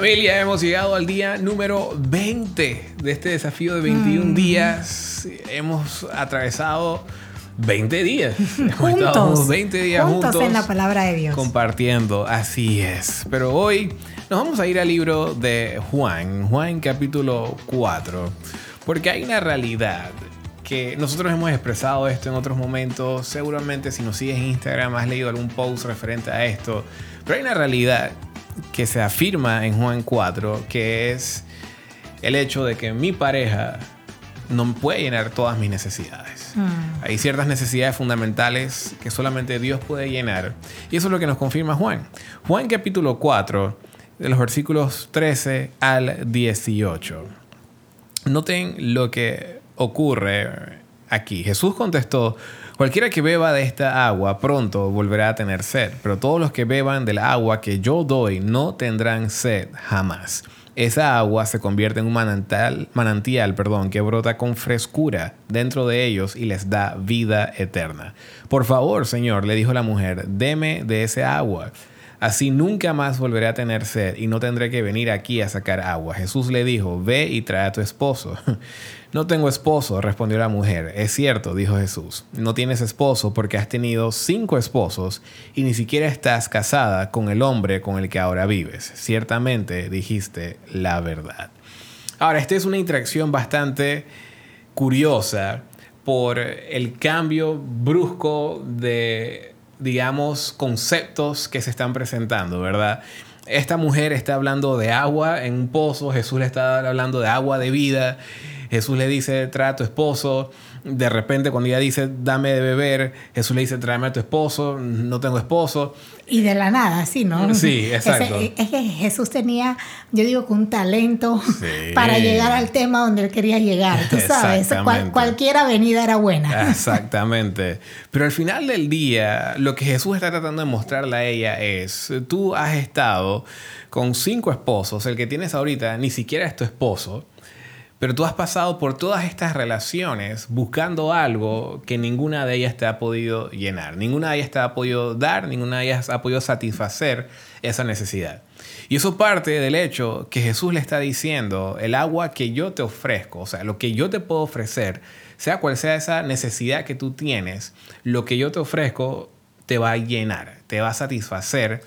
Familia, hemos llegado al día número 20 de este desafío de 21 Mm. días. Hemos atravesado 20 días. Hemos Juntos. estado 20 días juntos, juntos en la palabra de Dios. compartiendo. Así es. Pero hoy nos vamos a ir al libro de Juan, Juan capítulo 4, porque hay una realidad que nosotros hemos expresado esto en otros momentos. Seguramente si nos sigues en Instagram has leído algún post referente a esto. Pero hay una realidad que se afirma en Juan 4, que es el hecho de que mi pareja no puede llenar todas mis necesidades. Mm. Hay ciertas necesidades fundamentales que solamente Dios puede llenar. Y eso es lo que nos confirma Juan. Juan capítulo 4, de los versículos 13 al 18. Noten lo que ocurre aquí. Jesús contestó, cualquiera que beba de esta agua pronto volverá a tener sed, pero todos los que beban del agua que yo doy no tendrán sed jamás. Esa agua se convierte en un manantial, manantial perdón, que brota con frescura dentro de ellos y les da vida eterna. Por favor, Señor, le dijo la mujer, deme de ese agua. Así nunca más volveré a tener sed y no tendré que venir aquí a sacar agua. Jesús le dijo, ve y trae a tu esposo. No tengo esposo, respondió la mujer. Es cierto, dijo Jesús. No tienes esposo porque has tenido cinco esposos y ni siquiera estás casada con el hombre con el que ahora vives. Ciertamente dijiste la verdad. Ahora, esta es una interacción bastante curiosa por el cambio brusco de, digamos, conceptos que se están presentando, ¿verdad? Esta mujer está hablando de agua en un pozo, Jesús le está hablando de agua de vida, Jesús le dice, trae a tu esposo, de repente cuando ella dice, dame de beber, Jesús le dice, tráeme a tu esposo, no tengo esposo. Y de la nada, sí, ¿no? Sí, exacto. Ese- es que Jesús tenía, yo digo que un talento Sí. para llegar al tema donde él quería llegar. Tú sabes. Cual- cualquier avenida era buena. Exactamente. Pero al final del día, lo que Jesús está tratando de mostrarle a ella es, tú has estado con cinco esposos, el que tienes ahorita ni siquiera es tu esposo, pero tú has pasado por todas estas relaciones buscando algo que ninguna de ellas te ha podido llenar, ninguna de ellas te ha podido dar, ninguna de ellas ha podido satisfacer esa necesidad. Y eso parte del hecho que Jesús le está diciendo, el agua que yo te ofrezco, o sea, lo que yo te puedo ofrecer, sea cual sea esa necesidad que tú tienes, lo que yo te ofrezco te va a llenar, te va a satisfacer,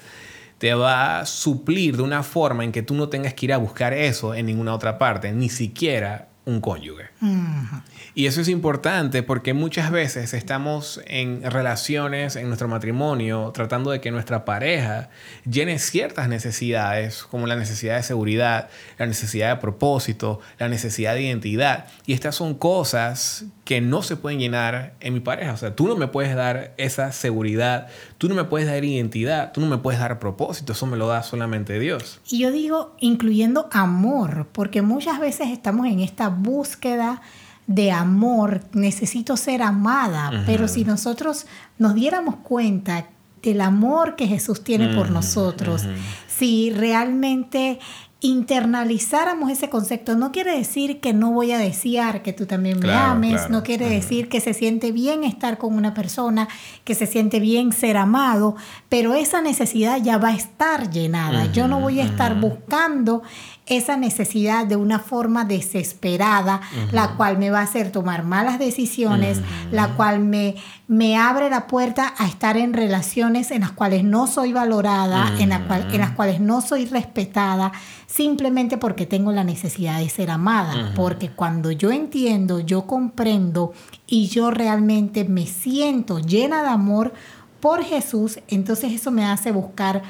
te va a suplir de una forma en que tú no tengas que ir a buscar eso en ninguna otra parte, ni siquiera un cónyuge. Ujú. Y eso es importante porque muchas veces estamos en relaciones, en nuestro matrimonio, tratando de que nuestra pareja llene ciertas necesidades, como la necesidad de seguridad, la necesidad de propósito, la necesidad de identidad. Y estas son cosas que no se pueden llenar en mi pareja. O sea, tú no me puedes dar esa seguridad, tú no me puedes dar identidad, tú no me puedes dar propósito, eso me lo da solamente Dios. Y yo digo, incluyendo amor, porque muchas veces estamos en esta búsqueda de amor, necesito ser amada, pero si nosotros nos diéramos cuenta del amor que Jesús tiene por nosotros, si realmente internalizáramos ese concepto, no quiere decir que no voy a desear que tú también me ames, claro. no quiere decir que se siente bien estar con una persona, que se siente bien ser amado, pero esa necesidad ya va a estar llenada. Yo no voy a estar buscando esa necesidad de una forma desesperada, la cual me va a hacer tomar malas decisiones, la cual me, me abre la puerta a estar en relaciones en las cuales no soy valorada, en, la cual- en las cuales no soy respetada, simplemente porque tengo la necesidad de ser amada. Porque cuando yo entiendo, yo comprendo y yo realmente me siento llena de amor por Jesús, entonces eso me hace buscar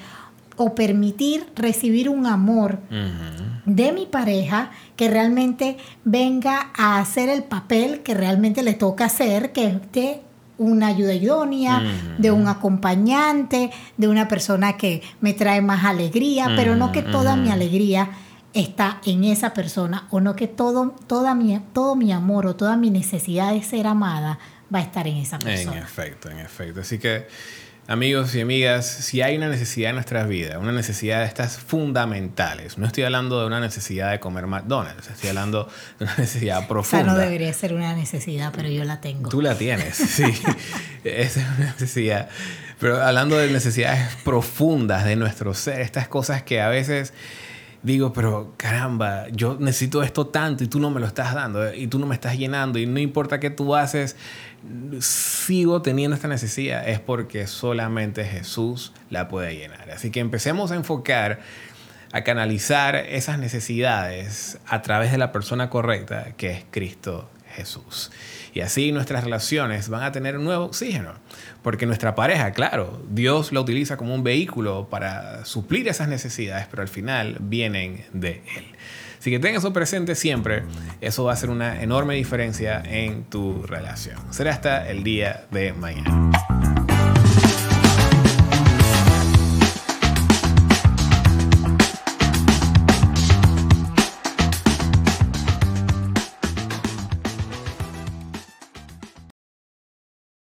o permitir recibir un amor de mi pareja que realmente venga a hacer el papel que realmente le toca hacer, que es de una ayuda idónea, de un acompañante, de una persona que me trae más alegría, pero no que toda mi alegría está en esa persona o no que todo, toda mi, todo mi amor o toda mi necesidad de ser amada va a estar en esa En persona. efecto, en efecto. Así que, amigos y amigas, si hay una necesidad en nuestras vidas, una necesidad de estas fundamentales, no estoy hablando de una necesidad de comer McDonald's, estoy hablando de una necesidad Esa profunda. no debería ser una necesidad, pero yo la tengo. Tú la tienes, sí. Esa es una necesidad. Pero hablando de necesidades profundas de nuestro ser, estas cosas que a veces digo, pero caramba, yo necesito esto tanto y tú no me lo estás dando y tú no me estás llenando y no importa qué tú haces, sigo teniendo esta necesidad, es porque solamente Jesús la puede llenar. Así que empecemos a enfocar, a canalizar esas necesidades a través de la persona correcta que es Cristo Jesús. Y así nuestras relaciones van a tener un nuevo oxígeno. Porque nuestra pareja, claro, Dios la utiliza como un vehículo para suplir esas necesidades, pero al final vienen de Él. Así que tenga eso presente siempre. Eso va a hacer una enorme diferencia en tu relación. Será hasta el día de mañana.